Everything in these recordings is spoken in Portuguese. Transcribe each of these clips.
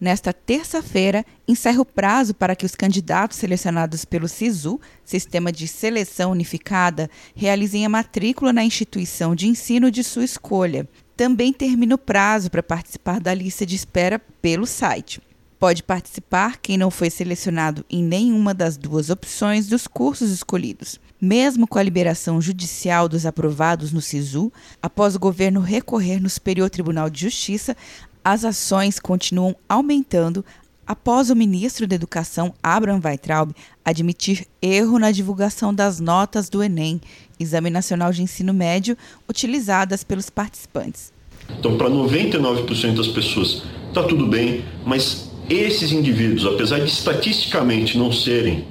Nesta terça-feira, encerra o prazo para que os candidatos selecionados pelo SISU, Sistema de Seleção Unificada, realizem a matrícula na instituição de ensino de sua escolha. Também termina o prazo para participar da lista de espera pelo site. Pode participar quem não foi selecionado em nenhuma das duas opções dos cursos escolhidos. Mesmo com a liberação judicial dos aprovados no SISU, após o governo recorrer no Superior Tribunal de Justiça, as ações continuam aumentando após o ministro da Educação, Abraham Weitraub, admitir erro na divulgação das notas do Enem, Exame Nacional de Ensino Médio, utilizadas pelos participantes. Então, para 99% das pessoas, está tudo bem, mas esses indivíduos, apesar de estatisticamente não serem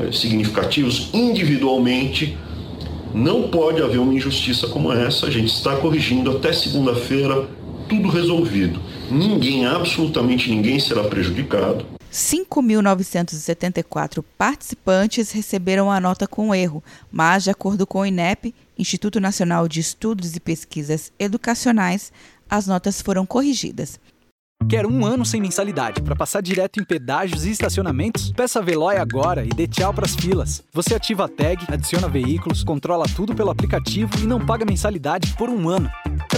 eh, significativos, individualmente não pode haver uma injustiça como essa. A gente está corrigindo até segunda-feira, tudo resolvido. Ninguém, absolutamente ninguém será prejudicado. 5.974 participantes receberam a nota com erro, mas, de acordo com o INEP, Instituto Nacional de Estudos e Pesquisas Educacionais, as notas foram corrigidas. Quer um ano sem mensalidade para passar direto em pedágios e estacionamentos? Peça a Veloy agora e dê tchau para as filas. Você ativa a tag, adiciona veículos, controla tudo pelo aplicativo e não paga mensalidade por um ano.